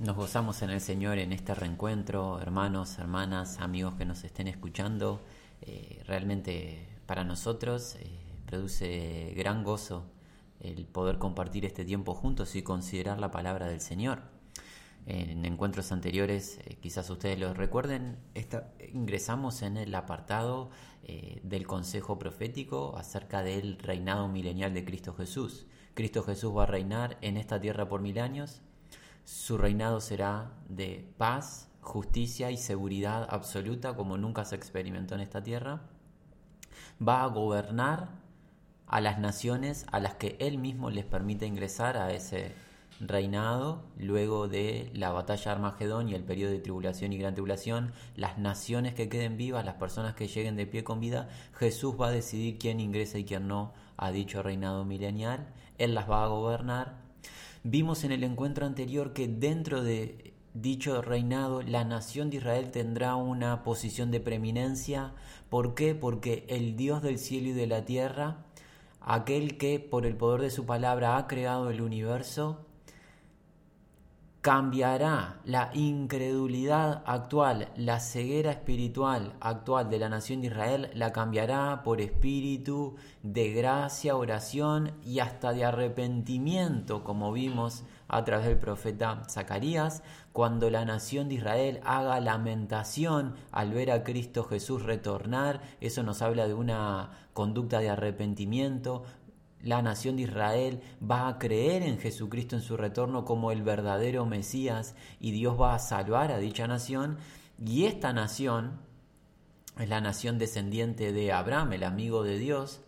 Nos gozamos en el Señor en este reencuentro, hermanos, hermanas, amigos que nos estén escuchando. Eh, realmente para nosotros eh, produce gran gozo el poder compartir este tiempo juntos y considerar la palabra del Señor. En encuentros anteriores, eh, quizás ustedes lo recuerden, ingresamos en el apartado del consejo profético acerca del reinado milenial de Cristo Jesús. Cristo Jesús va a reinar en esta tierra por mil años su reinado será de paz, justicia y seguridad absoluta como nunca se experimentó en esta tierra. Va a gobernar a las naciones a las que él mismo les permite ingresar a ese reinado luego de la batalla de Armagedón y el periodo de tribulación y gran tribulación, las naciones que queden vivas, las personas que lleguen de pie con vida, Jesús va a decidir quién ingresa y quién no a dicho reinado milenial, Él las va a gobernar Vimos en el encuentro anterior que dentro de dicho reinado la nación de Israel tendrá una posición de preeminencia. ¿Por qué? Porque el Dios del cielo y de la tierra, aquel que por el poder de su palabra ha creado el universo, cambiará la incredulidad actual, la ceguera espiritual actual de la nación de Israel, la cambiará por espíritu de gracia, oración y hasta de arrepentimiento, como vimos a través del profeta Zacarías, cuando la nación de Israel haga lamentación al ver a Cristo Jesús retornar, eso nos habla de una conducta de arrepentimiento, la nación de Israel va a creer en Jesucristo en su retorno como el verdadero Mesías y Dios va a salvar a dicha nación. Y esta nación es la nación descendiente de Abraham, el amigo de Dios,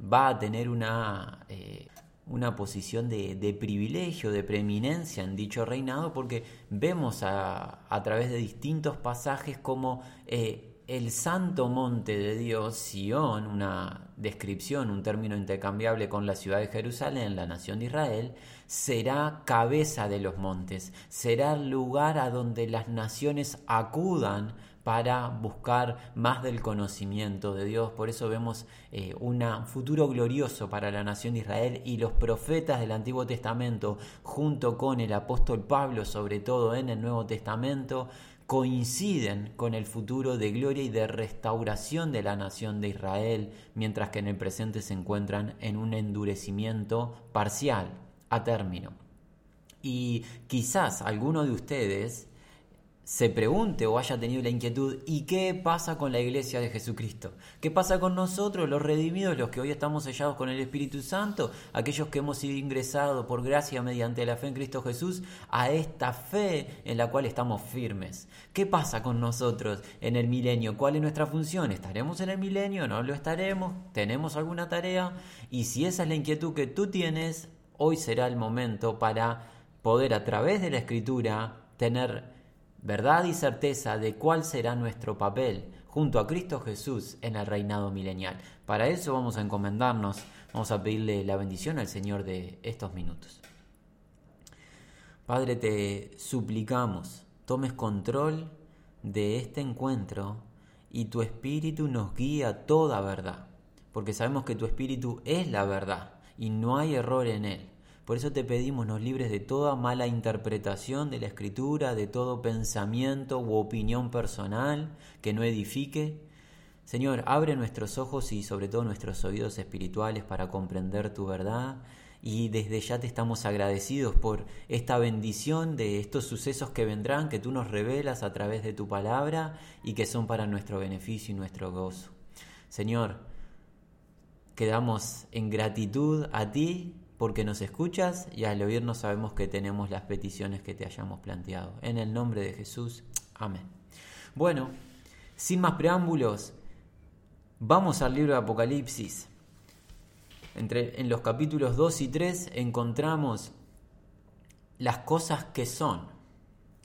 va a tener una, eh, una posición de, privilegio, de preeminencia en dicho reinado, porque vemos a, a través de distintos pasajes como eh, el santo monte de Dios, Sión, una descripción, un término intercambiable con la ciudad de Jerusalén, la nación de Israel, será cabeza de los montes, será lugar a donde las naciones acudan para buscar más del conocimiento de Dios. Por eso vemos eh, un futuro glorioso para la nación de Israel y los profetas del Antiguo Testamento, junto con el apóstol Pablo, sobre todo en el Nuevo Testamento, coinciden con el futuro de gloria y de restauración de la nación de Israel, mientras que en el presente se encuentran en un endurecimiento parcial, a término. Y quizás alguno de ustedes se pregunte o haya tenido la inquietud, ¿y qué pasa con la iglesia de Jesucristo? ¿Qué pasa con nosotros, los redimidos, los que hoy estamos sellados con el Espíritu Santo, aquellos que hemos sido ingresados por gracia mediante la fe en Cristo Jesús a esta fe en la cual estamos firmes? ¿Qué pasa con nosotros en el milenio? ¿Cuál es nuestra función? ¿Estaremos en el milenio? ¿No lo estaremos? ¿Tenemos alguna tarea? Y si esa es la inquietud que tú tienes, hoy será el momento para poder a través de la escritura tener verdad y certeza de cuál será nuestro papel junto a Cristo Jesús en el reinado milenial. Para eso vamos a encomendarnos, vamos a pedirle la bendición al Señor de estos minutos. Padre, te suplicamos, tomes control de este encuentro y tu espíritu nos guía a toda verdad, porque sabemos que tu espíritu es la verdad y no hay error en él. Por eso te pedimos nos libres de toda mala interpretación de la escritura, de todo pensamiento u opinión personal que no edifique. Señor, abre nuestros ojos y sobre todo nuestros oídos espirituales para comprender tu verdad y desde ya te estamos agradecidos por esta bendición de estos sucesos que vendrán, que tú nos revelas a través de tu palabra y que son para nuestro beneficio y nuestro gozo. Señor, quedamos en gratitud a ti porque nos escuchas y al oírnos sabemos que tenemos las peticiones que te hayamos planteado. En el nombre de Jesús, amén. Bueno, sin más preámbulos, vamos al libro de Apocalipsis. Entre, en los capítulos 2 y 3 encontramos las cosas que son.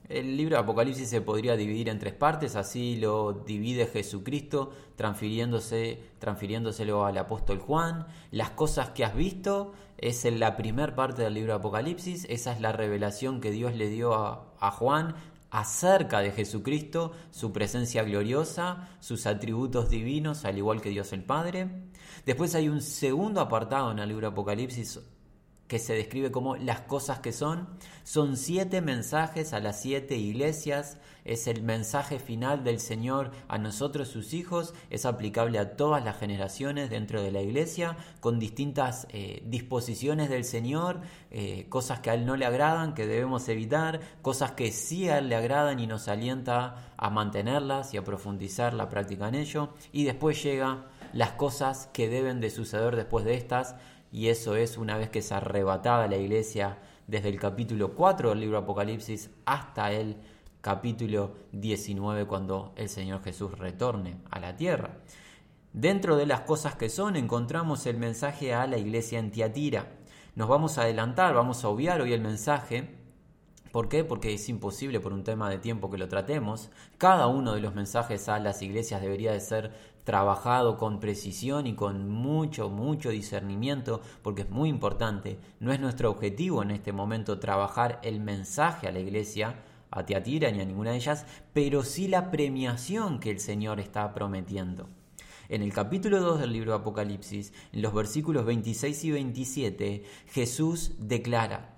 El libro de Apocalipsis se podría dividir en tres partes, así lo divide Jesucristo, transfiriéndose, transfiriéndoselo al apóstol Juan. Las cosas que has visto es en la primera parte del libro de Apocalipsis, esa es la revelación que Dios le dio a, a Juan acerca de Jesucristo, su presencia gloriosa, sus atributos divinos, al igual que Dios el Padre. Después hay un segundo apartado en el libro de Apocalipsis que se describe como las cosas que son. Son siete mensajes a las siete iglesias. Es el mensaje final del Señor a nosotros, sus hijos. Es aplicable a todas las generaciones dentro de la iglesia, con distintas eh, disposiciones del Señor, eh, cosas que a Él no le agradan, que debemos evitar, cosas que sí a Él le agradan y nos alienta a mantenerlas y a profundizar la práctica en ello. Y después llega las cosas que deben de suceder después de estas y eso es una vez que es arrebatada la iglesia desde el capítulo 4 del libro Apocalipsis hasta el capítulo 19 cuando el Señor Jesús retorne a la tierra. Dentro de las cosas que son encontramos el mensaje a la iglesia en Tiatira. Nos vamos a adelantar, vamos a obviar hoy el mensaje. ¿Por qué? Porque es imposible por un tema de tiempo que lo tratemos. Cada uno de los mensajes a las iglesias debería de ser trabajado con precisión y con mucho, mucho discernimiento, porque es muy importante. No es nuestro objetivo en este momento trabajar el mensaje a la iglesia, a Teatira ni a ninguna de ellas, pero sí la premiación que el Señor está prometiendo. En el capítulo 2 del libro de Apocalipsis, en los versículos 26 y 27, Jesús declara,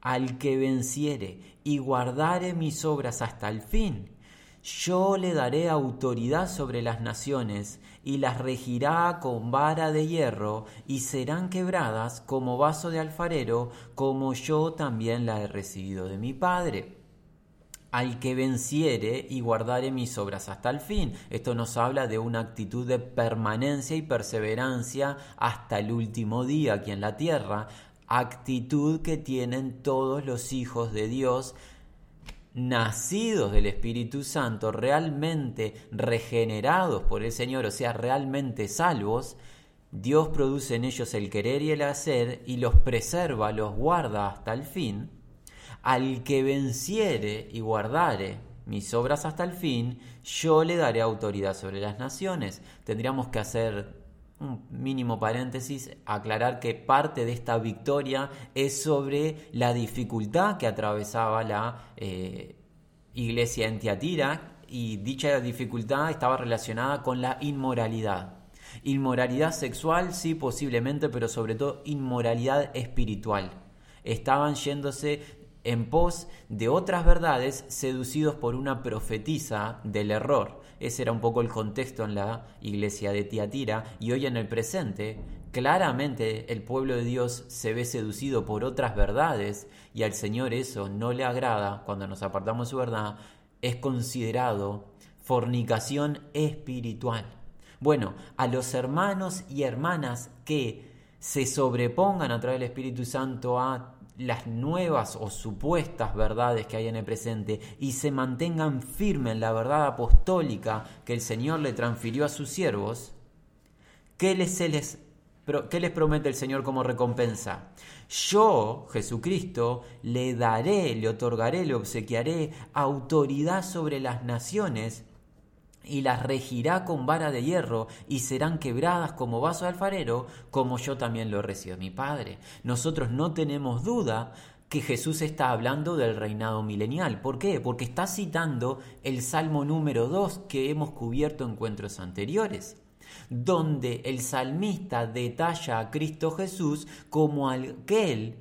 Al que venciere y guardare mis obras hasta el fin, yo le daré autoridad sobre las naciones, y las regirá con vara de hierro, y serán quebradas como vaso de alfarero, como yo también la he recibido de mi Padre. Al que venciere y guardare mis obras hasta el fin. Esto nos habla de una actitud de permanencia y perseverancia hasta el último día aquí en la tierra, actitud que tienen todos los hijos de Dios nacidos del Espíritu Santo, realmente regenerados por el Señor, o sea, realmente salvos, Dios produce en ellos el querer y el hacer y los preserva, los guarda hasta el fin. Al que venciere y guardare mis obras hasta el fin, yo le daré autoridad sobre las naciones. Tendríamos que hacer un mínimo paréntesis, aclarar que parte de esta victoria es sobre la dificultad que atravesaba la eh, iglesia en Tiatira y dicha dificultad estaba relacionada con la inmoralidad. Inmoralidad sexual, sí, posiblemente, pero sobre todo inmoralidad espiritual. Estaban yéndose en pos de otras verdades seducidos por una profetisa del error. Ese era un poco el contexto en la iglesia de Tiatira y hoy en el presente claramente el pueblo de Dios se ve seducido por otras verdades y al Señor eso no le agrada cuando nos apartamos de su verdad, es considerado fornicación espiritual. Bueno, a los hermanos y hermanas que se sobrepongan a través del Espíritu Santo a las nuevas o supuestas verdades que hay en el presente y se mantengan firmes en la verdad apostólica que el Señor le transfirió a sus siervos, ¿qué les, les, ¿qué les promete el Señor como recompensa? Yo, Jesucristo, le daré, le otorgaré, le obsequiaré autoridad sobre las naciones y las regirá con vara de hierro y serán quebradas como vaso de alfarero, como yo también lo recibo mi Padre. Nosotros no tenemos duda que Jesús está hablando del reinado milenial. ¿Por qué? Porque está citando el Salmo número 2 que hemos cubierto en encuentros anteriores, donde el salmista detalla a Cristo Jesús como aquel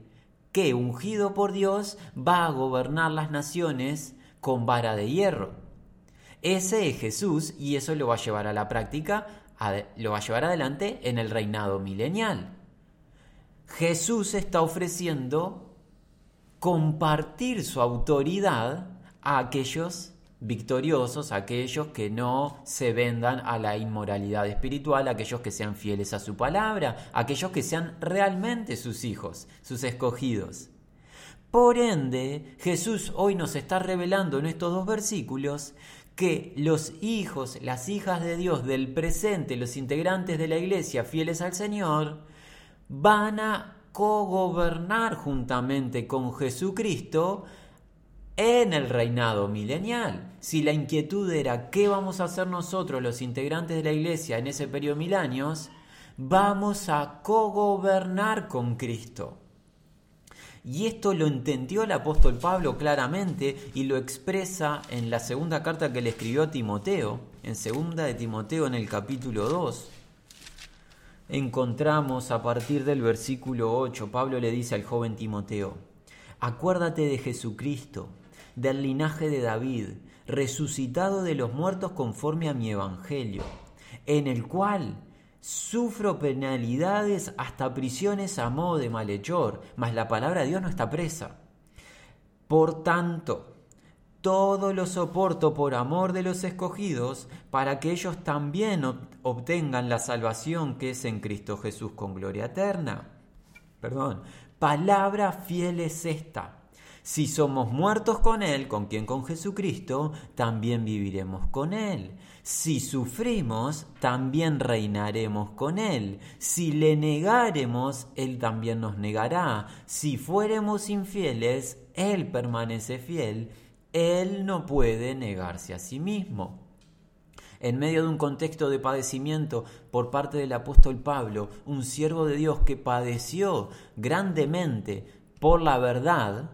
que, ungido por Dios, va a gobernar las naciones con vara de hierro. Ese es Jesús y eso lo va a llevar a la práctica, lo va a llevar adelante en el reinado milenial. Jesús está ofreciendo compartir su autoridad a aquellos victoriosos, a aquellos que no se vendan a la inmoralidad espiritual, aquellos que sean fieles a su palabra, aquellos que sean realmente sus hijos, sus escogidos. Por ende, Jesús hoy nos está revelando en estos dos versículos que los hijos, las hijas de Dios del presente, los integrantes de la iglesia fieles al Señor, van a cogobernar juntamente con Jesucristo en el reinado milenial. Si la inquietud era qué vamos a hacer nosotros los integrantes de la iglesia en ese periodo mil años, vamos a cogobernar con Cristo. Y esto lo entendió el apóstol Pablo claramente y lo expresa en la segunda carta que le escribió a Timoteo, en segunda de Timoteo en el capítulo 2. encontramos a partir del versículo 8, Pablo le dice al joven Timoteo, acuérdate de Jesucristo, del linaje de David, resucitado de los muertos conforme a mi evangelio, en el cual sufro penalidades hasta prisiones a modo de malhechor, mas la palabra de Dios no está presa. Por tanto, todo lo soporto por amor de los escogidos, para que ellos también obtengan la salvación que es en Cristo Jesús con gloria eterna. Perdón, palabra fiel es esta. Si somos muertos con Él, con quien con Jesucristo, también viviremos con Él. Si sufrimos, también reinaremos con Él. Si le negaremos, Él también nos negará. Si fuéremos infieles, Él permanece fiel él no puede negarse a sí mismo. En medio de un contexto de padecimiento por parte del apóstol Pablo, un siervo de Dios que padeció grandemente por la verdad,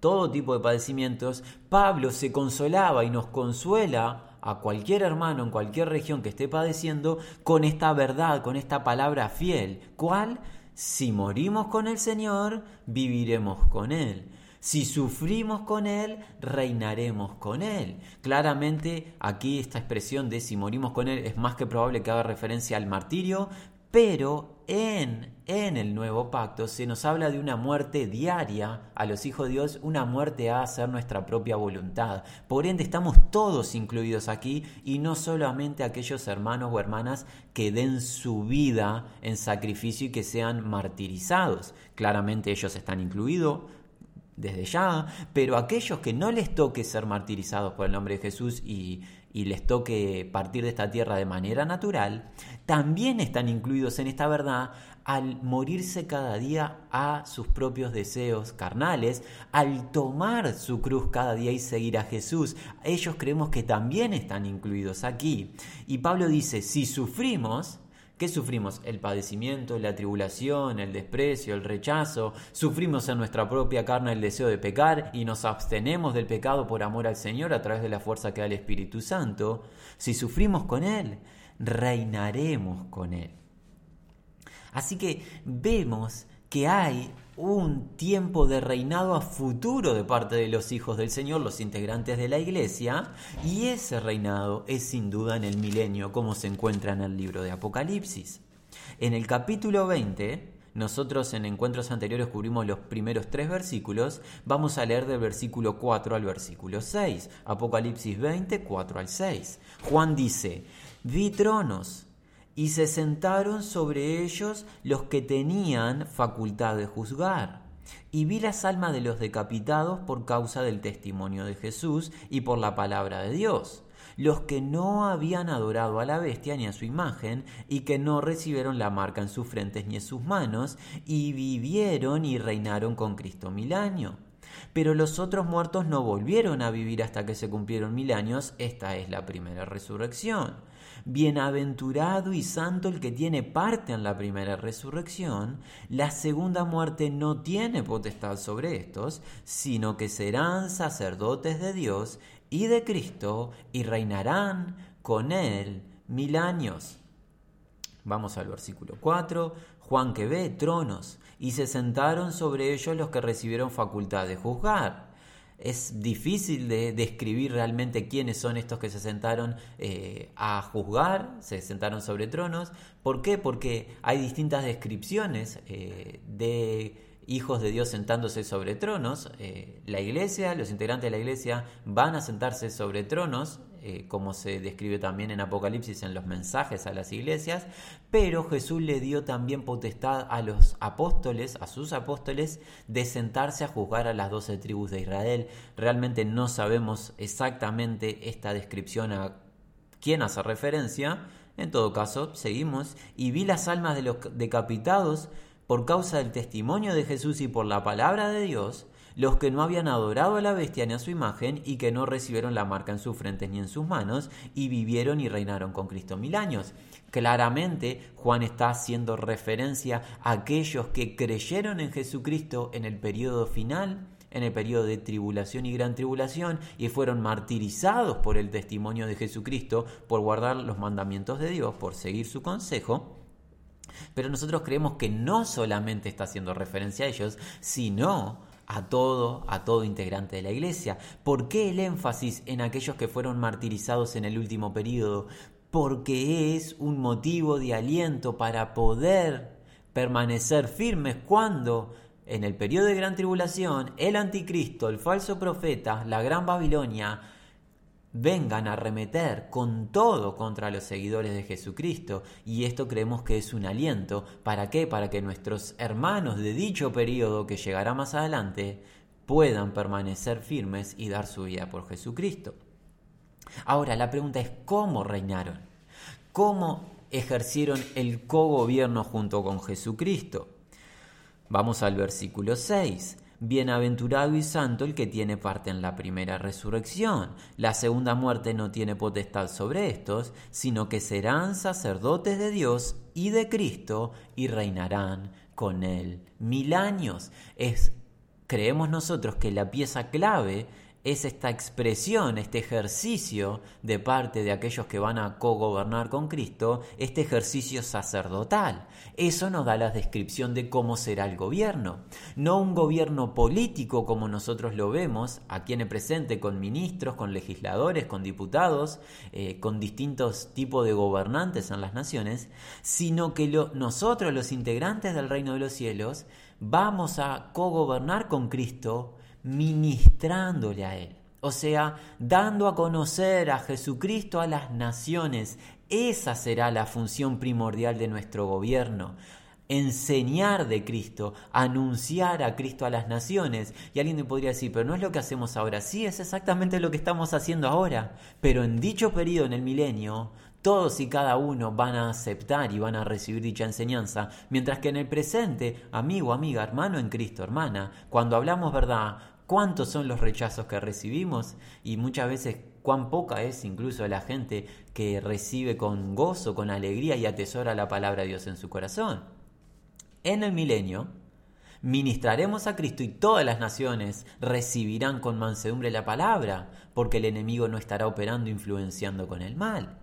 todo tipo de padecimientos, Pablo se consolaba y nos consuela a cualquier hermano en cualquier región que esté padeciendo con esta verdad, con esta palabra fiel. ¿Cuál? Si morimos con el Señor, viviremos con Él. Si sufrimos con Él, reinaremos con Él. Claramente aquí esta expresión de si morimos con Él es más que probable que haga referencia al martirio, pero en, en el nuevo pacto se nos habla de una muerte diaria a los hijos de Dios, una muerte a hacer nuestra propia voluntad. Por ende estamos todos incluidos aquí y no solamente aquellos hermanos o hermanas que den su vida en sacrificio y que sean martirizados. Claramente ellos están incluidos desde ya, pero aquellos que no les toque ser martirizados por el nombre de Jesús y, les toque partir de esta tierra de manera natural, también están incluidos en esta verdad al morirse cada día a sus propios deseos carnales, al tomar su cruz cada día y seguir a Jesús. Ellos creemos que también están incluidos aquí. Y Pablo dice, si sufrimos, ¿Qué sufrimos? El padecimiento, la tribulación, el desprecio, el rechazo. Sufrimos en nuestra propia carne el deseo de pecar y nos abstenemos del pecado por amor al Señor a través de la fuerza que da el Espíritu Santo. Si sufrimos con Él, reinaremos con Él. Así que vemos que hay un tiempo de reinado a futuro de parte de los hijos del Señor, los integrantes de la iglesia, y ese reinado es sin duda en el milenio, como se encuentra en el libro de Apocalipsis. En el capítulo 20, nosotros en encuentros anteriores cubrimos los primeros tres versículos, vamos a leer del versículo 4 al versículo 6, Apocalipsis 20, 4 al 6. Juan dice, vi tronos y se sentaron sobre ellos los que tenían facultad de juzgar. Y vi las almas de los decapitados por causa del testimonio de Jesús y por la palabra de Dios, los que no habían adorado a la bestia ni a su imagen, y que no recibieron la marca en sus frentes ni en sus manos, y vivieron y reinaron con Cristo mil años. Pero los otros muertos no volvieron a vivir hasta que se cumplieron mil años, esta es la primera resurrección. Bienaventurado y santo el que tiene parte en la primera resurrección, la segunda muerte no tiene potestad sobre estos, sino que serán sacerdotes de Dios y de Cristo y reinarán con él mil años. Vamos al versículo 4. Juan que ve tronos y se sentaron sobre ellos los que recibieron facultad de juzgar es difícil de describir realmente quiénes son estos que se sentaron eh, a juzgar, se sentaron sobre tronos. ¿Por qué? Porque hay distintas descripciones eh, de hijos de Dios sentándose sobre tronos. Eh, la iglesia, los integrantes de la iglesia van a sentarse sobre tronos eh, como se describe también en Apocalipsis en los mensajes a las iglesias, pero Jesús le dio también potestad a los apóstoles, a sus apóstoles, de sentarse a juzgar a las doce tribus de Israel. Realmente no sabemos exactamente esta descripción a quién hace referencia. En todo caso, seguimos y vi las almas de los decapitados por causa del testimonio de Jesús y por la palabra de Dios, los que no habían adorado a la bestia ni a su imagen y que no recibieron la marca en sus frentes ni en sus manos y vivieron y reinaron con Cristo mil años. Claramente Juan está haciendo referencia a aquellos que creyeron en Jesucristo en el periodo final en el periodo de tribulación y gran tribulación y fueron martirizados por el testimonio de Jesucristo, por guardar los mandamientos de Dios, por seguir su consejo, Pero nosotros creemos que no solamente está haciendo referencia a ellos, sino a todo, a todo integrante de la iglesia. ¿Por qué el énfasis en aquellos que fueron martirizados en el último periodo? Porque es un motivo de aliento para poder permanecer firmes cuando en el periodo de gran tribulación el anticristo, el falso profeta, la gran Babilonia, vengan a arremeter con todo contra los seguidores de Jesucristo. Y esto creemos que es un aliento. ¿Para qué? Para que nuestros hermanos de dicho periodo que llegará más adelante puedan permanecer firmes y dar su vida por Jesucristo. Ahora, la pregunta es, ¿cómo reinaron? ¿Cómo ejercieron el cogobierno junto con Jesucristo? Vamos al versículo 6. Bienaventurado y santo el que tiene parte en la primera resurrección. La segunda muerte no tiene potestad sobre estos, sino que serán sacerdotes de Dios y de Cristo y reinarán con él mil años. Es, creemos nosotros que la pieza clave es esta expresión, este ejercicio de parte de aquellos que van a cogobernar con Cristo, este ejercicio sacerdotal. Eso nos da la descripción de cómo será el gobierno. No un gobierno político como nosotros lo vemos aquí en el presente, con ministros, con legisladores, con diputados, eh, con distintos tipos de gobernantes en las naciones, sino que nosotros, los integrantes del reino de los cielos, vamos a cogobernar con Cristo ministrándole a Él. O sea, dando a conocer a Jesucristo a las naciones. Esa será la función primordial de nuestro gobierno. Enseñar de Cristo, anunciar a Cristo a las naciones. Y alguien me podría decir, pero no es lo que hacemos ahora. Sí, es exactamente lo que estamos haciendo ahora. Pero en dicho periodo, en el milenio, todos y cada uno van a aceptar y van a recibir dicha enseñanza, mientras que en el presente, amigo, amiga, hermano en Cristo, hermana, cuando hablamos verdad, cuántos son los rechazos que recibimos y muchas veces cuán poca es incluso la gente que recibe con gozo, con alegría y atesora la palabra de Dios en su corazón. En el milenio, ministraremos a Cristo y todas las naciones recibirán con mansedumbre la palabra, porque el enemigo no estará operando influenciando con el mal.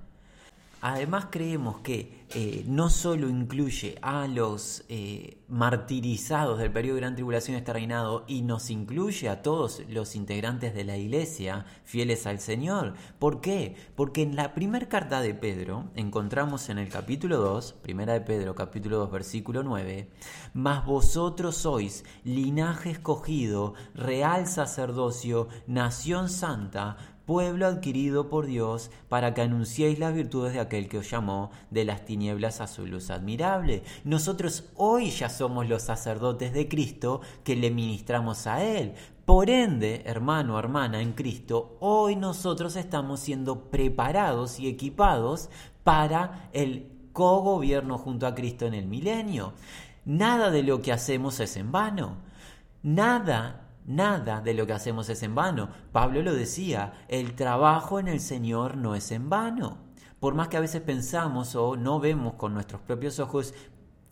Además creemos que eh, no solo incluye a los eh, martirizados del periodo de gran tribulación este reinado y nos incluye a todos los integrantes de la iglesia fieles al Señor. ¿Por qué? Porque en la primera carta de Pedro encontramos en el capítulo 2, primera de Pedro capítulo 2 versículo 9, mas vosotros sois linaje escogido, real sacerdocio, nación santa, pueblo adquirido por Dios, para que anunciéis las virtudes de aquel que os llamó de las tinieblas a su luz admirable. Nosotros hoy ya somos los sacerdotes de Cristo que le ministramos a Él. Por ende, hermano, hermana en Cristo, hoy nosotros estamos siendo preparados y equipados para el cogobierno junto a Cristo en el milenio. Nada de lo que hacemos es en vano. Nada Nada de lo que hacemos es en vano. Pablo lo decía, el trabajo en el Señor no es en vano. Por más que a veces pensamos o no vemos con nuestros propios ojos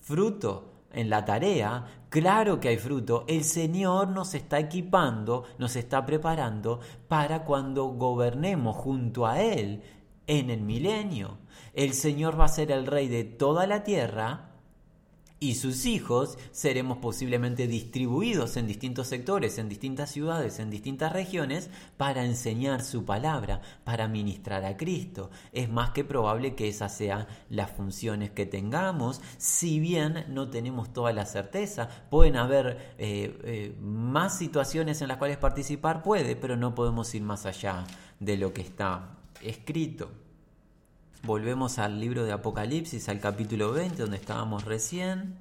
fruto en la tarea, claro que hay fruto. El Señor nos está equipando, nos está preparando para cuando gobernemos junto a Él en el milenio. El Señor va a ser el rey de toda la tierra y sus hijos seremos posiblemente distribuidos en distintos sectores, en distintas ciudades, en distintas regiones, para enseñar su palabra, para ministrar a Cristo. Es más que probable que esas sean las funciones que tengamos, si bien no tenemos toda la certeza. Pueden haber eh, eh, más situaciones en las cuales participar, puede, pero no podemos ir más allá de lo que está escrito. Volvemos al libro de Apocalipsis, al capítulo 20, donde estábamos recién.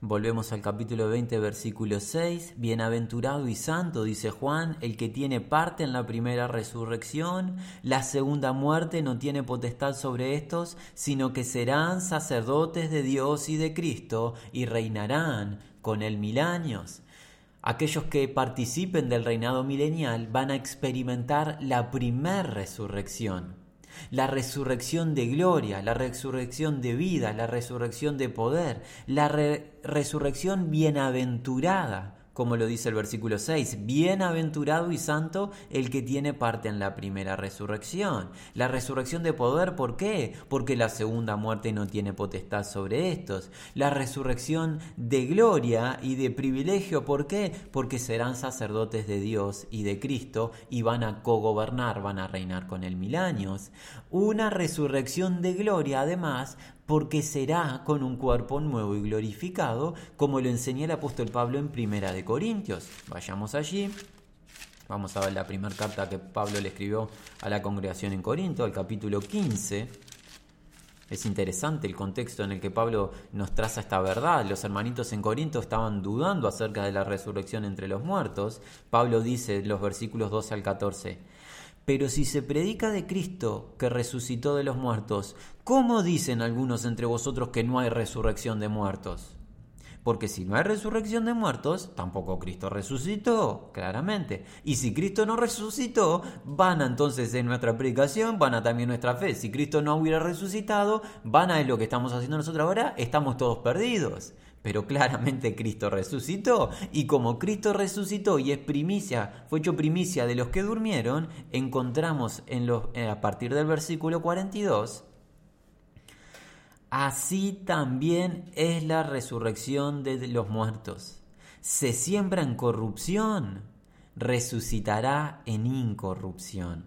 Volvemos al capítulo 20, versículo 6. Bienaventurado y santo, dice Juan, el que tiene parte en la primera resurrección. La segunda muerte no tiene potestad sobre estos, sino que serán sacerdotes de Dios y de Cristo y reinarán con él mil años. Aquellos que participen del reinado milenial van a experimentar la primera resurrección la resurrección de gloria, la resurrección de vida, la resurrección de poder, la resurrección bienaventurada, como lo dice el versículo 6. Bienaventurado y santo el que tiene parte en la primera resurrección. La resurrección de poder, ¿por qué? Porque la segunda muerte no tiene potestad sobre estos. La resurrección de gloria y de privilegio, ¿por qué? Porque serán sacerdotes de Dios y de Cristo y van a cogobernar, van a reinar con él mil años. Una resurrección de gloria, además, porque será con un cuerpo nuevo y glorificado, como lo enseñó el apóstol Pablo en Primera de Corintios. Vayamos allí. Vamos a ver la primera carta que Pablo le escribió a la congregación en Corinto, el capítulo 15. Es interesante el contexto en el que Pablo nos traza esta verdad. Los hermanitos en Corinto estaban dudando acerca de la resurrección entre los muertos. Pablo dice en los versículos 12 al 14, pero si se predica de Cristo que resucitó de los muertos, ¿cómo dicen algunos entre vosotros que no hay resurrección de muertos? Porque si no hay resurrección de muertos, tampoco Cristo resucitó, claramente. Y si Cristo no resucitó, van entonces en nuestra predicación, van a también nuestra fe. Si Cristo no hubiera resucitado, van a lo que estamos haciendo nosotros ahora, estamos todos perdidos. Pero claramente Cristo resucitó y como Cristo resucitó y es primicia, fue hecho primicia de los que durmieron, encontramos en los, eh, a partir del versículo 42, así también es la resurrección de los muertos. Se siembra en corrupción, resucitará en incorrupción.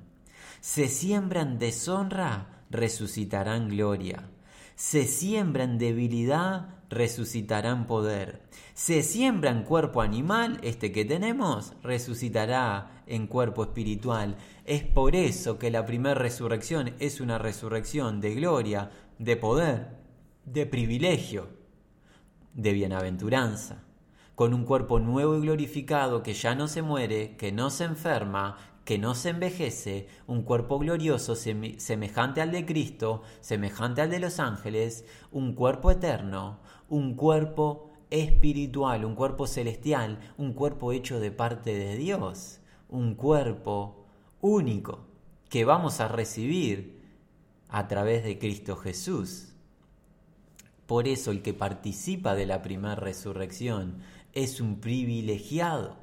Se siembra en deshonra, resucitará en gloria. Se siembra en debilidad, resucitarán poder. Se siembra en cuerpo animal, este que tenemos, resucitará en cuerpo espiritual. Es por eso que la primera resurrección es una resurrección de gloria, de poder, de privilegio, de bienaventuranza, con un cuerpo nuevo y glorificado que ya no se muere, que no se enferma, que no se envejece, un cuerpo glorioso semejante al de Cristo, semejante al de los ángeles, un cuerpo eterno, un cuerpo espiritual, un cuerpo celestial, un cuerpo hecho de parte de Dios, un cuerpo único que vamos a recibir a través de Cristo Jesús. Por eso el que participa de la primera resurrección es un privilegiado,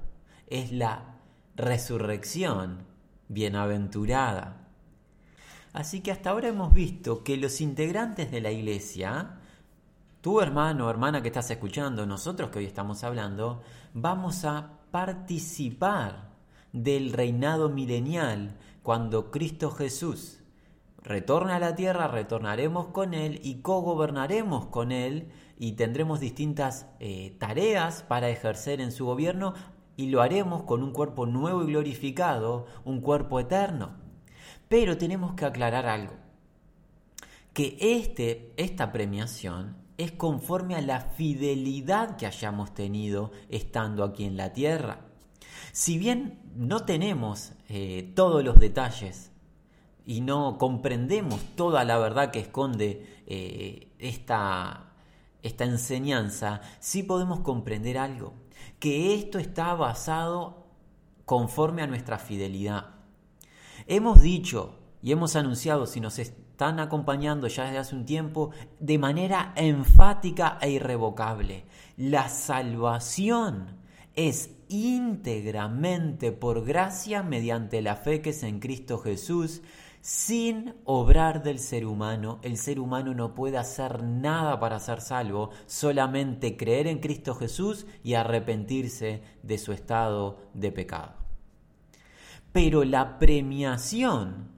es la resurrección bienaventurada. Así que hasta ahora hemos visto que los integrantes de la iglesia, tu hermano o hermana que estás escuchando, nosotros que hoy estamos hablando, vamos a participar del reinado milenial cuando Cristo Jesús retorne a la tierra, retornaremos con Él y cogobernaremos con Él y tendremos distintas eh, tareas para ejercer en su gobierno y lo haremos con un cuerpo nuevo y glorificado, un cuerpo eterno. Pero tenemos que aclarar algo, que este, esta premiación es conforme a la fidelidad que hayamos tenido estando aquí en la tierra. Si bien no tenemos eh, todos los detalles y no comprendemos toda la verdad que esconde eh, esta, esta enseñanza, sí podemos comprender algo, que esto está basado conforme a nuestra fidelidad. Hemos dicho y hemos anunciado, si nos están acompañando ya desde hace un tiempo, de manera enfática e irrevocable, la salvación es íntegramente por gracia mediante la fe que es en Cristo Jesús, sin obrar del ser humano, el ser humano no puede hacer nada para ser salvo, solamente creer en Cristo Jesús y arrepentirse de su estado de pecado. Pero la premiación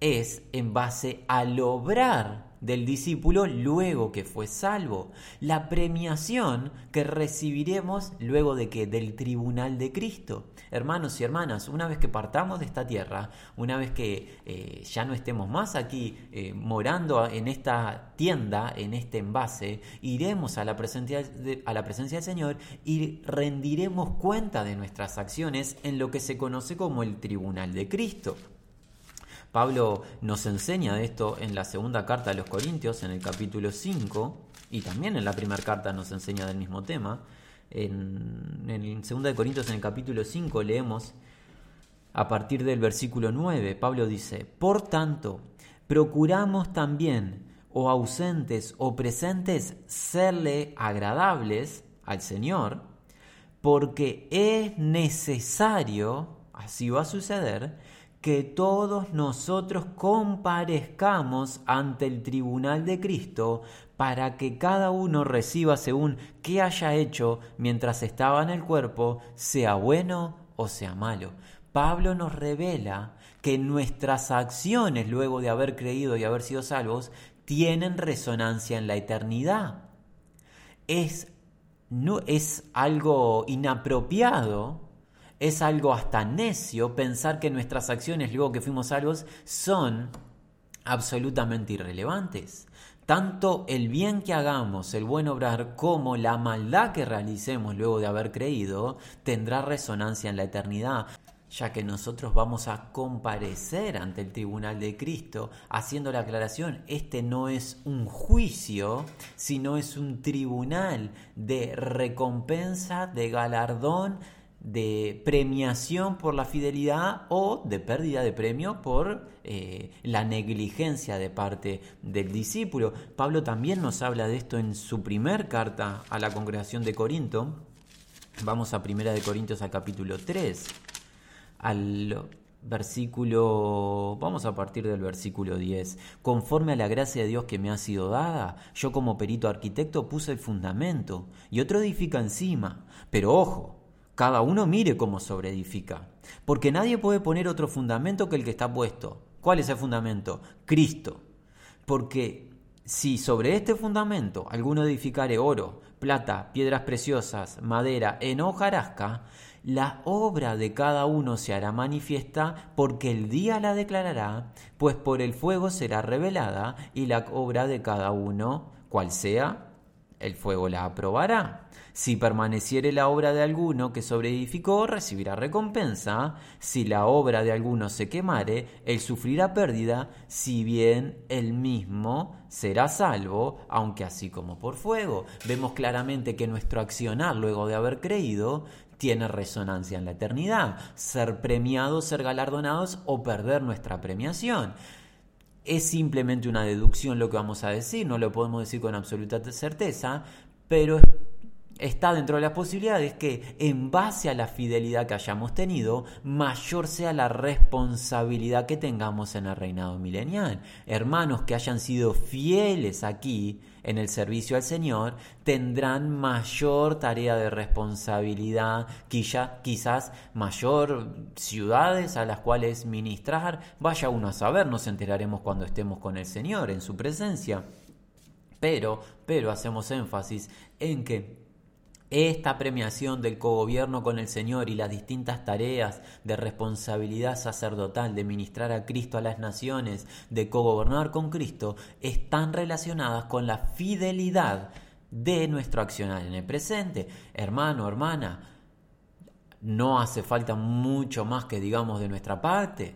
es en base al obrar del discípulo luego que fue salvo. La premiación que recibiremos luego de que del tribunal de Cristo. Hermanos y hermanas, una vez que partamos de esta tierra, una vez que eh, ya no estemos más aquí eh, morando en esta tienda, en este envase, iremos a la, presencia a la presencia del Señor y rendiremos cuenta de nuestras acciones en lo que se conoce como el tribunal de Cristo. Pablo nos enseña de esto en la segunda carta a los Corintios, en el capítulo 5, y también en la primera carta nos enseña del mismo tema. En, en segunda de Corintios, en el capítulo 5, leemos a partir del versículo 9, Pablo dice, Por tanto, procuramos también, o ausentes o presentes, serle agradables al Señor, porque es necesario, así va a suceder, que todos nosotros comparezcamos ante el tribunal de Cristo para que cada uno reciba según qué haya hecho mientras estaba en el cuerpo, sea bueno o sea malo. Pablo nos revela que nuestras acciones luego de haber creído y haber sido salvos tienen resonancia en la eternidad. Es, no, es algo inapropiado, es algo hasta necio pensar que nuestras acciones luego que fuimos salvos son absolutamente irrelevantes. Tanto el bien que hagamos, el buen obrar, como la maldad que realicemos luego de haber creído, tendrá resonancia en la eternidad ya que nosotros vamos a comparecer ante el tribunal de Cristo, haciendo la aclaración, este no es un juicio, sino es un tribunal de recompensa, de galardón, de premiación por la fidelidad o de pérdida de premio por eh, la negligencia de parte del discípulo. Pablo también nos habla de esto en su primer carta a la congregación de Corinto. Vamos a Primera de Corintios al capítulo 3 al versículo, vamos a partir del versículo 10. Conforme a la gracia de Dios que me ha sido dada, yo como perito arquitecto puse el fundamento y otro edifica encima. Pero ojo, cada uno mire cómo sobreedifica, porque nadie puede poner otro fundamento que el que está puesto. ¿Cuál es el fundamento? Cristo. Porque si sobre este fundamento alguno edificare oro, plata, piedras preciosas, madera, en hojarasca, la obra de cada uno se hará manifiesta porque el día la declarará, pues por el fuego será revelada y la obra de cada uno, cual sea, el fuego la aprobará. Si permaneciere la obra de alguno que sobreedificó, recibirá recompensa. Si la obra de alguno se quemare, él sufrirá pérdida, si bien él mismo será salvo, aunque así como por fuego. Vemos claramente que nuestro accionar luego de haber creído tiene resonancia en la eternidad. Ser premiados, ser galardonados o perder nuestra premiación. Es simplemente una deducción lo que vamos a decir, no lo podemos decir con absoluta certeza, pero está dentro de las posibilidades que en base a la fidelidad que hayamos tenido, mayor sea la responsabilidad que tengamos en el reinado milenial. Hermanos que hayan sido fieles aquí en el servicio al Señor, tendrán mayor tarea de responsabilidad, quizá, quizás mayor ciudades a las cuales ministrar. Vaya uno a saber, nos enteraremos cuando estemos con el Señor en su presencia. Pero, pero hacemos énfasis en que esta premiación del cogobierno con el Señor y las distintas tareas de responsabilidad sacerdotal de ministrar a Cristo a las naciones, de cogobernar con Cristo, están relacionadas con la fidelidad de nuestro accionar en el presente. Hermano, hermana, no hace falta mucho más que digamos de nuestra parte.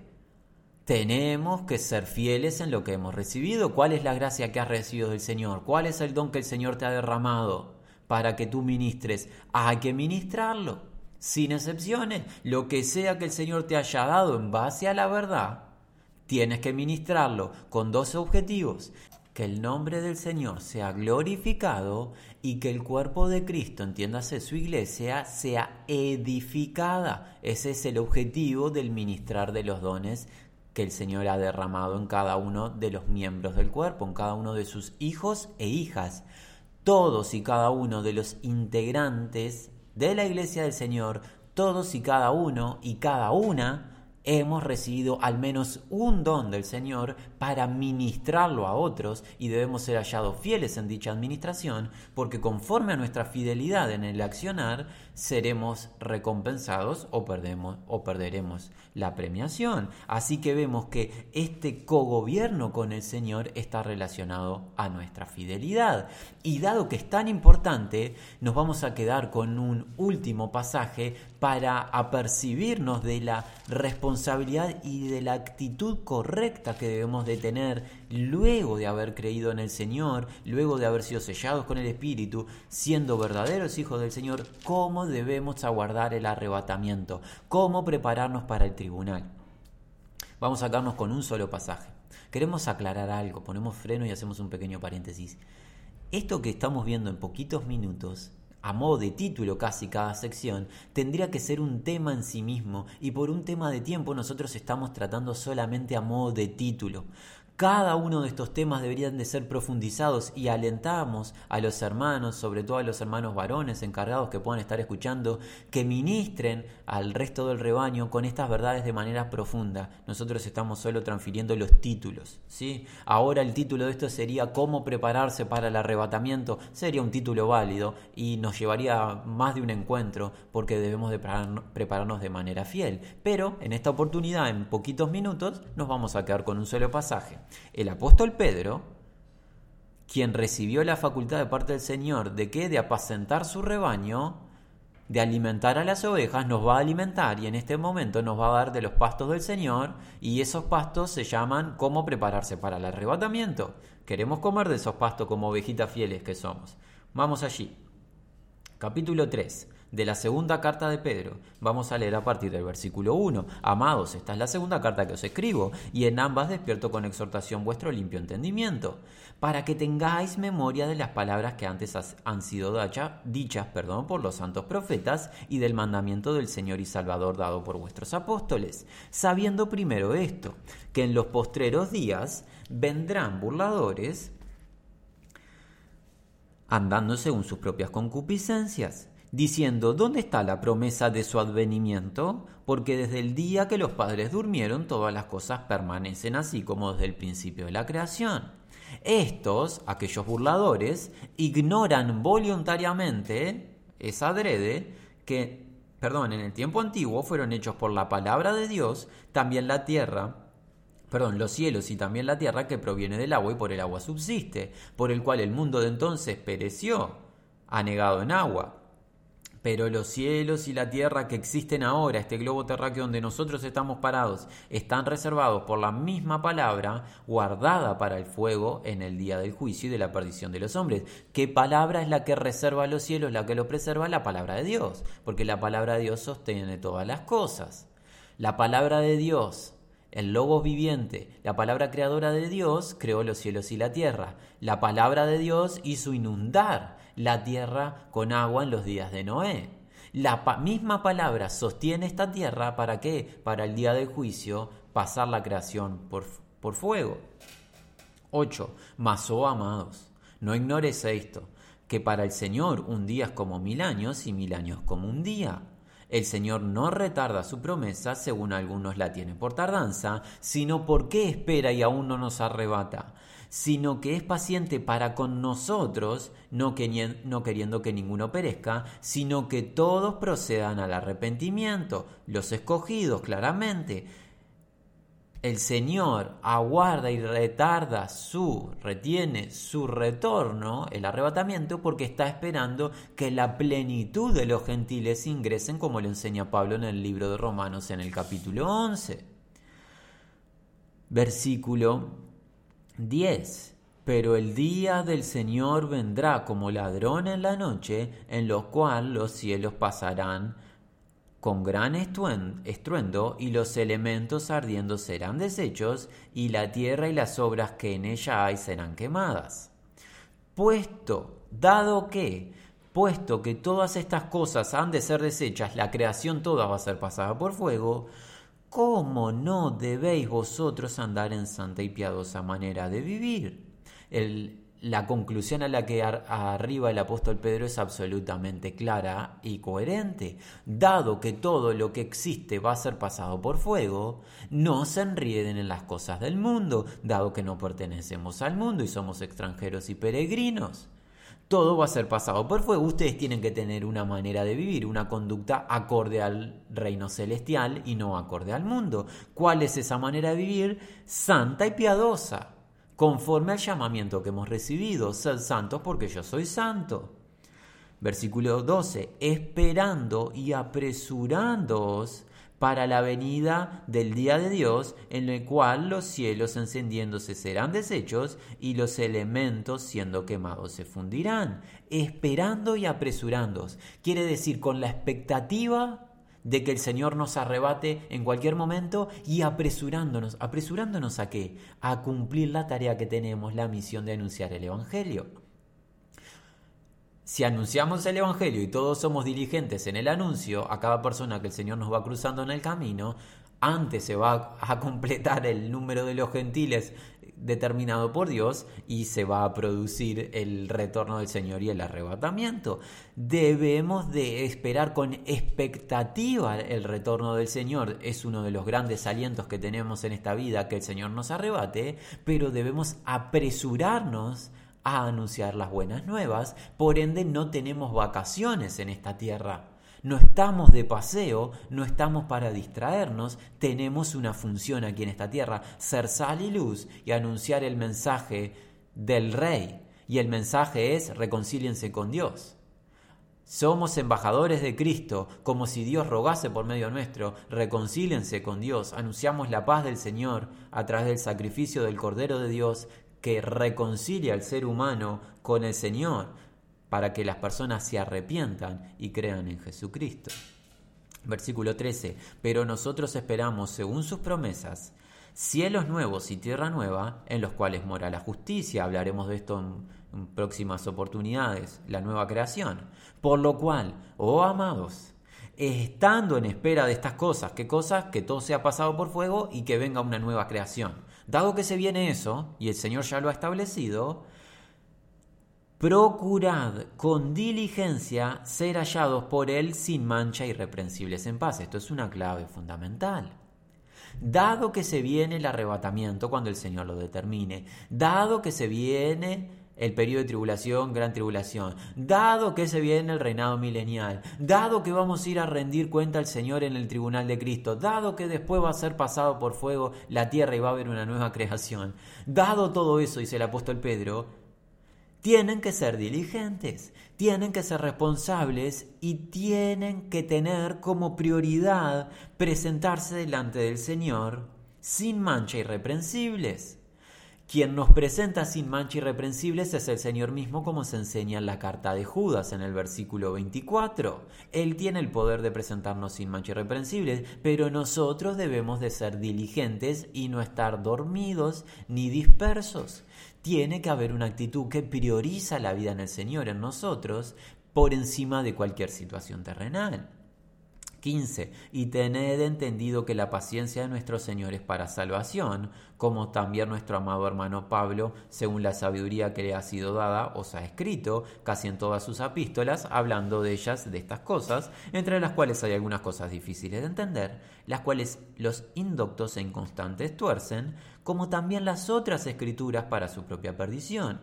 Tenemos que ser fieles en lo que hemos recibido. ¿Cuál es la gracia que has recibido del Señor? ¿Cuál es el don que el Señor te ha derramado? Para que tú ministres, hay que ministrarlo, sin excepciones. Lo que sea que el Señor te haya dado en base a la verdad, tienes que ministrarlo con dos objetivos. Que el nombre del Señor sea glorificado y que el cuerpo de Cristo, entiéndase su iglesia, sea edificada. Ese es el objetivo del ministrar de los dones que el Señor ha derramado en cada uno de los miembros del cuerpo, en cada uno de sus hijos e hijas todos y cada uno de los integrantes de la iglesia del Señor, todos y cada uno y cada una hemos recibido al menos un don del Señor para ministrarlo a otros y debemos ser hallados fieles en dicha administración porque conforme a nuestra fidelidad en el accionar seremos recompensados o, perdemos, o perderemos la premiación. Así que vemos que este cogobierno con el Señor está relacionado a nuestra fidelidad. Y dado que es tan importante, nos vamos a quedar con un último pasaje para apercibirnos de la responsabilidad y de la actitud correcta que debemos de tener luego de haber creído en el Señor, luego de haber sido sellados con el Espíritu, siendo verdaderos hijos del Señor, cómo debemos aguardar el arrebatamiento, cómo prepararnos para el tribunal. Vamos a sacarnos con un solo pasaje. Queremos aclarar algo, ponemos freno y hacemos un pequeño paréntesis. Esto que estamos viendo en poquitos minutos a modo de título casi cada sección, tendría que ser un tema en sí mismo y por un tema de tiempo nosotros estamos tratando solamente a modo de título. Cada uno de estos temas deberían de ser profundizados y alentamos a los hermanos, sobre todo a los hermanos varones encargados que puedan estar escuchando, que ministren al resto del rebaño con estas verdades de manera profunda. Nosotros estamos solo transfiriendo los títulos, ¿sí? Ahora el título de esto sería cómo prepararse para el arrebatamiento. Sería un título válido y nos llevaría más de un encuentro porque debemos de prepararnos de manera fiel. Pero en esta oportunidad, en poquitos minutos, nos vamos a quedar con un solo pasaje. El apóstol Pedro, quien recibió la facultad de parte del Señor de que de apacentar su rebaño, de alimentar a las ovejas, nos va a alimentar y en este momento nos va a dar de los pastos del Señor y esos pastos se llaman cómo prepararse para el arrebatamiento. Queremos comer de esos pastos como ovejitas fieles que somos. Vamos allí. Capítulo 3 de la segunda carta de Pedro. Vamos a leer a partir del versículo 1. Amados, esta es la segunda carta que os escribo, y en ambas despierto con exhortación vuestro limpio entendimiento, para que tengáis memoria de las palabras que antes han sido dichas perdón, por los santos profetas y del mandamiento del Señor y Salvador dado por vuestros apóstoles, sabiendo primero esto, que en los postreros días vendrán burladores, andando según sus propias concupiscencias diciendo, ¿dónde está la promesa de su advenimiento? Porque desde el día que los padres durmieron, todas las cosas permanecen así como desde el principio de la creación. Estos, aquellos burladores, ignoran voluntariamente, es adrede, que, perdón, en el tiempo antiguo fueron hechos por la palabra de Dios, también la tierra, perdón, los cielos y también la tierra que proviene del agua y por el agua subsiste, por el cual el mundo de entonces pereció, anegado en agua. Pero los cielos y la tierra que existen ahora, este globo terráqueo donde nosotros estamos parados, están reservados por la misma palabra guardada para el fuego en el día del juicio y de la perdición de los hombres. ¿Qué palabra es la que reserva los cielos, la que los preserva? La palabra de Dios, porque la palabra de Dios sostiene todas las cosas. La palabra de Dios el Logos viviente, la palabra creadora de Dios, creó los cielos y la tierra. La palabra de Dios hizo inundar la tierra con agua en los días de Noé. La misma palabra sostiene esta tierra para qué? Para el día del juicio pasar la creación por, por fuego. 8. Mas, oh amados, no ignores esto, que para el Señor un día es como mil años y mil años como un día. El Señor no retarda su promesa, según algunos la tienen por tardanza, sino porque espera y aún no nos arrebata, sino que es paciente para con nosotros, no, no queriendo que ninguno perezca, sino que todos procedan al arrepentimiento, los escogidos claramente el Señor aguarda y retarda su, retiene su retorno, el arrebatamiento, porque está esperando que la plenitud de los gentiles ingresen, como le enseña Pablo en el libro de Romanos en el capítulo 11. Versículo 10. Pero el día del Señor vendrá como ladrón en la noche, en lo cual los cielos pasarán con gran estruendo, y los elementos ardiendo serán deshechos, y la tierra y las obras que en ella hay serán quemadas. Puesto, dado que, puesto que todas estas cosas han de ser deshechas, la creación toda va a ser pasada por fuego, ¿cómo no debéis vosotros andar en santa y piadosa manera de vivir? La conclusión a la que arriba el apóstol Pedro es absolutamente clara y coherente. Dado que todo lo que existe va a ser pasado por fuego, no se enrieden en las cosas del mundo, dado que no pertenecemos al mundo y somos extranjeros y peregrinos. Todo va a ser pasado por fuego. Ustedes tienen que tener una manera de vivir, una conducta acorde al reino celestial y no acorde al mundo. ¿Cuál es esa manera de vivir? Santa y piadosa conforme al llamamiento que hemos recibido, sed santos porque yo soy santo. Versículo 12, esperando y apresurándoos para la venida del día de Dios, en el cual los cielos encendiéndose serán deshechos y los elementos siendo quemados se fundirán. Esperando y apresurándoos. Quiere decir con la expectativa de que el Señor nos arrebate en cualquier momento y apresurándonos. ¿Apresurándonos a qué? A cumplir la tarea que tenemos, la misión de anunciar el Evangelio. Si anunciamos el Evangelio y todos somos diligentes en el anuncio, a cada persona que el Señor nos va cruzando en el camino, antes se va a completar el número de los gentiles determinado por Dios y se va a producir el retorno del Señor y el arrebatamiento. Debemos de esperar con expectativa el retorno del Señor. Es uno de los grandes alientos que tenemos en esta vida que el Señor nos arrebate, pero debemos apresurarnos a anunciar las buenas nuevas, por ende no tenemos vacaciones en esta tierra. No estamos de paseo, no estamos para distraernos, tenemos una función aquí en esta tierra, ser sal y luz y anunciar el mensaje del Rey. Y el mensaje es reconcíliense con Dios. Somos embajadores de Cristo, como si Dios rogase por medio nuestro, reconcíliense con Dios, anunciamos la paz del Señor a través del sacrificio del Cordero de Dios que reconcilia al ser humano con el Señor para que las personas se arrepientan y crean en Jesucristo. Versículo 13. Pero nosotros esperamos, según sus promesas, cielos nuevos y tierra nueva, en los cuales mora la justicia. Hablaremos de esto en, próximas oportunidades, la nueva creación. Por lo cual, oh amados, estando en espera de estas cosas, ¿qué cosas? Que todo sea pasado por fuego y que venga una nueva creación. Dado que se viene eso, y el Señor ya lo ha establecido, procurad con diligencia ser hallados por Él sin mancha irreprensibles en paz. Esto es una clave fundamental. Dado que se viene el arrebatamiento cuando el Señor lo determine, dado que se viene el periodo de tribulación, gran tribulación, dado que se viene el reinado milenial, dado que vamos a ir a rendir cuenta al Señor en el tribunal de Cristo, dado que después va a ser pasado por fuego la tierra y va a haber una nueva creación, dado todo eso, dice el apóstol Pedro, tienen que ser diligentes, tienen que ser responsables y tienen que tener como prioridad presentarse delante del Señor sin mancha irreprensibles. Quien nos presenta sin mancha irreprensibles es el Señor mismo como se enseña en la carta de Judas en el versículo 24. Él tiene el poder de presentarnos sin mancha irreprensibles, pero nosotros debemos de ser diligentes y no estar dormidos ni dispersos. Tiene que haber una actitud que prioriza la vida en el Señor en nosotros por encima de cualquier situación terrenal. 15. Y tened entendido que la paciencia de nuestro Señor es para salvación, como también nuestro amado hermano Pablo, según la sabiduría que le ha sido dada, os ha escrito casi en todas sus epístolas, hablando de ellas, de estas cosas, entre las cuales hay algunas cosas difíciles de entender, las cuales los indoctos e inconstantes tuercen, como también las otras escrituras para su propia perdición.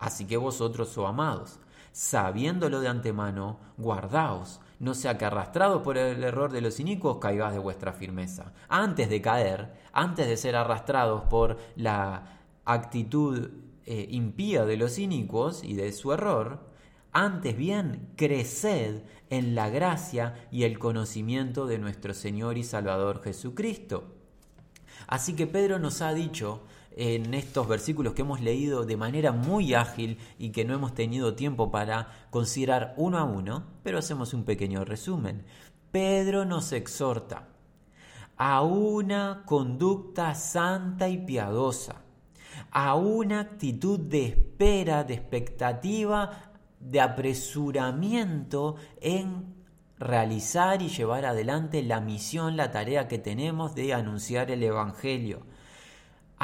Así que vosotros, oh amados, sabiéndolo de antemano, guardaos no sea que arrastrado por el error de los inicuos caigas de vuestra firmeza. Antes de caer, antes de ser arrastrados por la actitud eh, impía de los inicuos y de su error, antes bien creced en la gracia y el conocimiento de nuestro Señor y Salvador Jesucristo. Así que Pedro nos ha dicho en estos versículos que hemos leído de manera muy ágil y que no hemos tenido tiempo para considerar uno a uno, pero hacemos un pequeño resumen. Pedro nos exhorta a una conducta santa y piadosa, a una actitud de espera, de expectativa, de apresuramiento en realizar y llevar adelante la misión, la tarea que tenemos de anunciar el Evangelio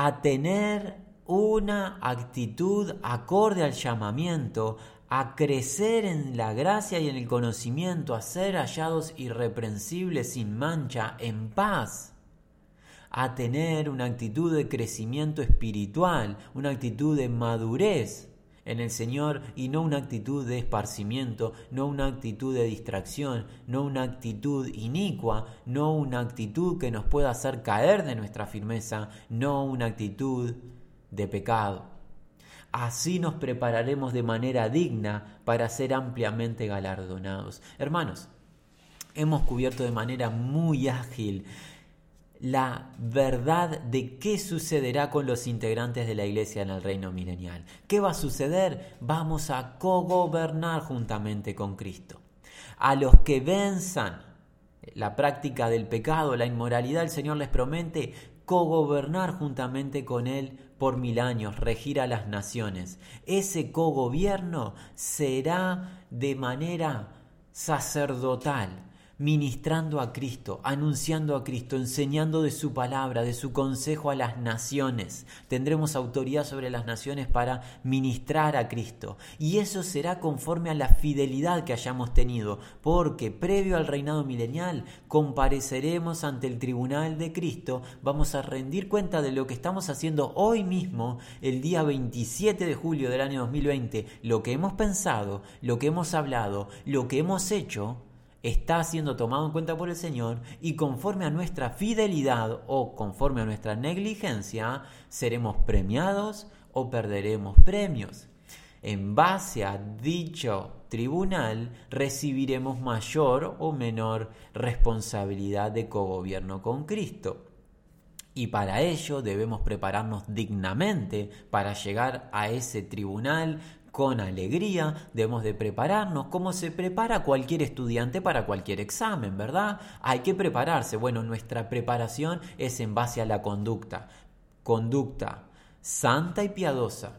a tener una actitud acorde al llamamiento, a crecer en la gracia y en el conocimiento, a ser hallados irreprensibles, sin mancha, en paz, a tener una actitud de crecimiento espiritual, una actitud de madurez en el Señor y no una actitud de esparcimiento, no una actitud de distracción, no una actitud inicua, no una actitud que nos pueda hacer caer de nuestra firmeza, no una actitud de pecado. Así nos prepararemos de manera digna para ser ampliamente galardonados. Hermanos, hemos cubierto de manera muy ágil la verdad de qué sucederá con los integrantes de la iglesia en el reino milenial. ¿Qué va a suceder? Vamos a cogobernar juntamente con Cristo. A los que venzan la práctica del pecado, la inmoralidad, el Señor les promete cogobernar juntamente con Él por mil años, regir a las naciones. Ese cogobierno será de manera sacerdotal ministrando a Cristo, anunciando a Cristo, enseñando de su palabra, de su consejo a las naciones. Tendremos autoridad sobre las naciones para ministrar a Cristo. Y eso será conforme a la fidelidad que hayamos tenido, porque previo al reinado milenial compareceremos ante el tribunal de Cristo, vamos a rendir cuenta de lo que estamos haciendo hoy mismo, el día 27 de julio del año 2020, lo que hemos pensado, lo que hemos hablado, lo que hemos hecho está siendo tomado en cuenta por el Señor y conforme a nuestra fidelidad o conforme a nuestra negligencia, seremos premiados o perderemos premios. En base a dicho tribunal recibiremos mayor o menor responsabilidad de cogobierno con Cristo. Y para ello debemos prepararnos dignamente para llegar a ese tribunal con alegría, debemos de prepararnos como se prepara cualquier estudiante para cualquier examen, ¿verdad? Hay que prepararse. Bueno, nuestra preparación es en base a la conducta. Conducta santa y piadosa.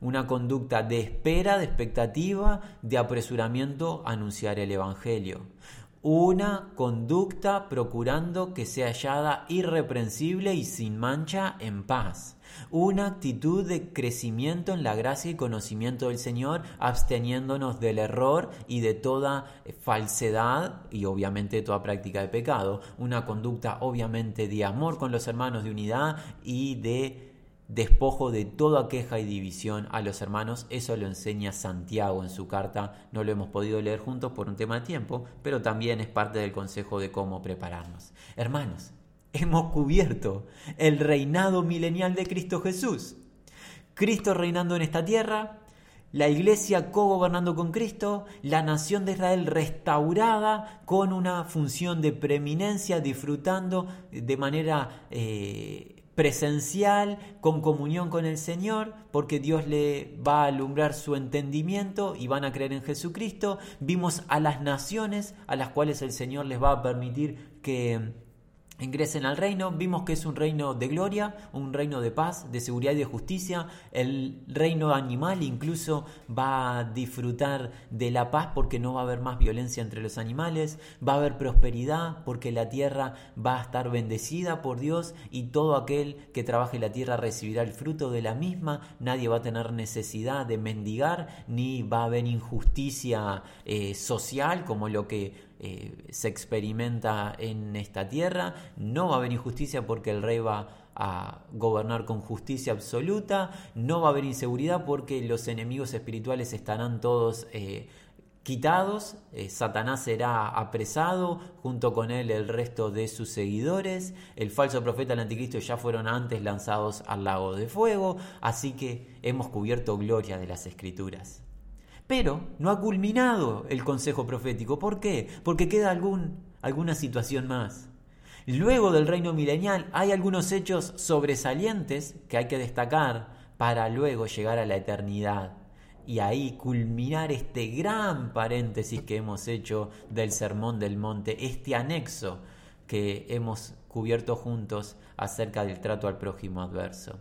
Una conducta de espera, de expectativa, de apresuramiento a anunciar el Evangelio una conducta procurando que sea hallada irreprensible y sin mancha en paz. Una actitud de crecimiento en la gracia y conocimiento del Señor, absteniéndonos del error y de toda falsedad y obviamente de toda práctica de pecado. Una conducta obviamente de amor con los hermanos, de unidad y de despojo de toda queja y división a los hermanos. Eso lo enseña Santiago en su carta. No lo hemos podido leer juntos por un tema de tiempo, pero también es parte del consejo de cómo prepararnos. Hermanos, hemos cubierto el reinado milenial de Cristo Jesús. Cristo reinando en esta tierra, la iglesia co-gobernando con Cristo, la nación de Israel restaurada con una función de preeminencia, disfrutando de manera eh, presencial, con comunión con el Señor, porque Dios le va a alumbrar su entendimiento y van a creer en Jesucristo. Vimos a las naciones a las cuales el Señor les va a permitir que ingresen al reino. Vimos que es un reino de gloria, un reino de paz, de seguridad y de justicia. El reino animal incluso va a disfrutar de la paz porque no va a haber más violencia entre los animales. Va a haber prosperidad porque la tierra va a estar bendecida por Dios y todo aquel que trabaje la tierra recibirá el fruto de la misma. Nadie va a tener necesidad de mendigar ni va a haber injusticia eh, social como lo que eh, se experimenta en esta tierra. No va a haber injusticia porque el rey va a gobernar con justicia absoluta. No va a haber inseguridad porque los enemigos espirituales estarán todos eh, quitados. Eh, Satanás será apresado, junto con él el resto de sus seguidores. El falso profeta, el anticristo, ya fueron antes lanzados al lago de fuego. Así que hemos cubierto gloria de las escrituras. Pero no ha culminado el consejo profético. ¿Por qué? Porque queda algún, alguna situación más. Luego del reino milenial hay algunos hechos sobresalientes que hay que destacar para luego llegar a la eternidad y ahí culminar este gran paréntesis que hemos hecho del Sermón del Monte, este anexo que hemos cubierto juntos acerca del trato al prójimo adverso.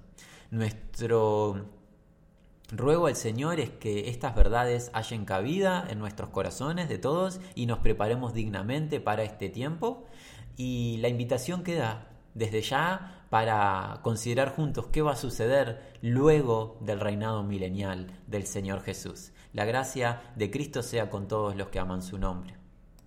Nuestro Ruego al Señor es que estas verdades hayan cabida en nuestros corazones de todos y nos preparemos dignamente para este tiempo. Y la invitación queda desde ya para considerar juntos qué va a suceder luego del reinado milenial del Señor Jesús. La gracia de Cristo sea con todos los que aman su nombre.